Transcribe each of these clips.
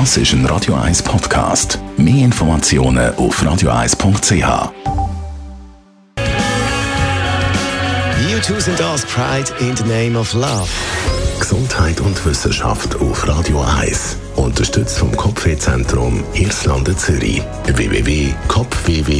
Das ist ein Radio 1 Podcast. Mehr Informationen auf radio1.ch. U2 sind das Pride in the Name of Love. Gesundheit und Wissenschaft auf Radio 1. Unterstützt vom Kopfwehzentrum Irlande Zürich. www.kopfwww.ch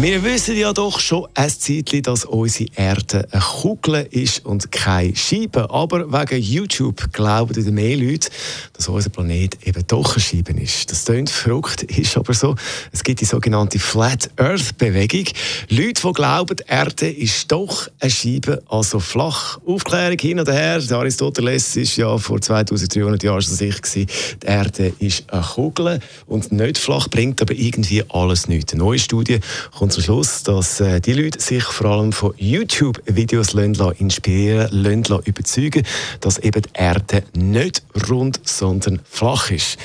wir wissen ja doch schon ein Zeitchen, dass unsere Erde eine Kugel ist und keine Scheibe. Aber wegen YouTube glauben wieder mehr Leute, dass unser Planet eben doch eine Scheibe ist. Das klingt verrückt, ist aber so. Es gibt die sogenannte Flat Earth Bewegung. Leute, die glauben, die Erde ist doch eine Scheibe, also flach. Aufklärung hin und her. Der Aristoteles ist ja vor 2300 Jahren schon sicher gewesen, die Erde ist eine Kugel und nicht flach, bringt aber irgendwie alles nichts. Eine neue Studie kommt kommt zum Schluss, dass äh, die Leute sich vor allem von YouTube-Videos inspirieren, lassen, überzeugen, dass eben die Erde nicht rund, sondern flach ist.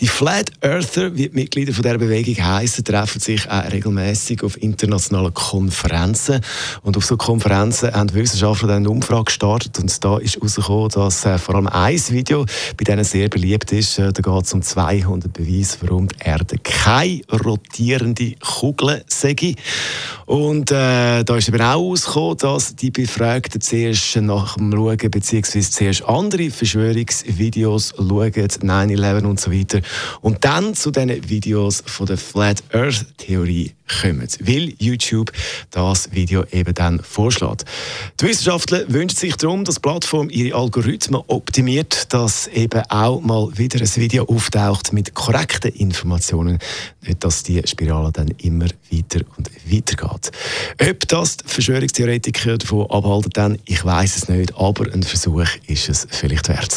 Die Flat Earther, wie die Mitglieder von dieser Bewegung heißen, treffen sich auch regelmäßig auf internationalen Konferenzen. Und auf so Konferenzen haben Wissenschaftler dann eine Umfrage gestartet und da ist herausgekommen, dass äh, vor allem ein Video bei denen sehr beliebt ist. Äh, da geht es um 200 Beweise, warum die Erde keine rotierende Kugel sei. Und äh, da ist eben auch herausgekommen, dass die Befragten zuerst nach dem Schauen, beziehungsweise zuerst andere Verschwörungsvideos schauen, 9-11 und so weiter, und dann zu diesen Videos von der Flat Earth Theorie kommen, weil YouTube das Video eben dann vorschlägt. Die Wissenschaftler wünschen sich darum, dass die Plattform ihre Algorithmen optimiert, dass eben auch mal wieder ein Video auftaucht mit korrekten Informationen, nicht dass die Spirale dann immer weiter und weiter geht. Ob das die Verschwörungstheoretiker davon abhalten, dann, ich weiß es nicht, aber ein Versuch ist es vielleicht wert.